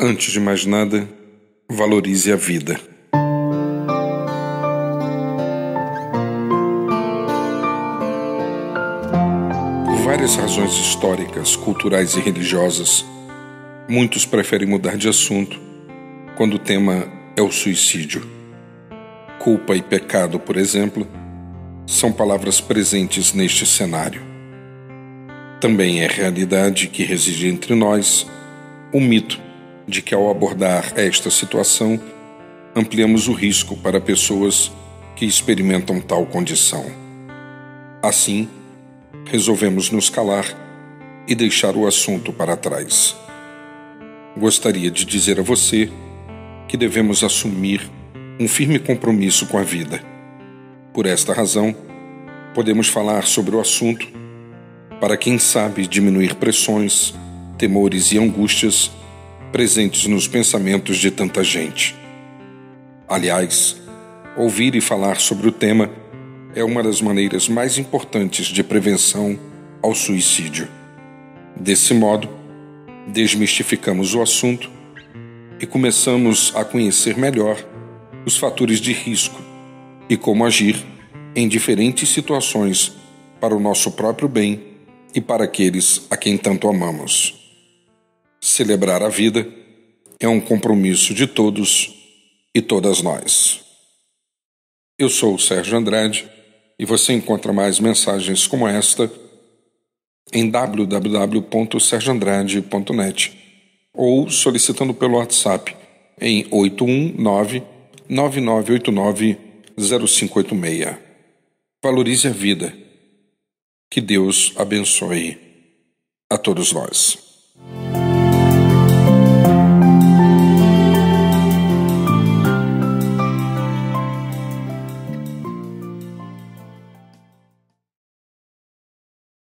Antes de mais nada, valorize a vida. Por várias razões históricas, culturais e religiosas, muitos preferem mudar de assunto quando o tema é o suicídio. Culpa e pecado, por exemplo, são palavras presentes neste cenário. Também é realidade que reside entre nós o mito de que, ao abordar esta situação, ampliamos o risco para pessoas que experimentam tal condição. Assim, resolvemos nos calar e deixar o assunto para trás. Gostaria de dizer a você que devemos assumir um firme compromisso com a vida. Por esta razão, podemos falar sobre o assunto para quem sabe diminuir pressões, temores e angústias presentes nos pensamentos de tanta gente. Aliás, ouvir e falar sobre o tema é uma das maneiras mais importantes de prevenção ao suicídio. Desse modo, desmistificamos o assunto e começamos a conhecer melhor os fatores de risco e como agir em diferentes situações para o nosso próprio bem e para aqueles a quem tanto amamos. Celebrar a vida é um compromisso de todos e todas nós. Eu sou o Sérgio Andrade e você encontra mais mensagens como esta em www.sergioandrade.net ou solicitando pelo WhatsApp em 819 9989 0586. Valorize a vida. Que Deus abençoe a todos nós.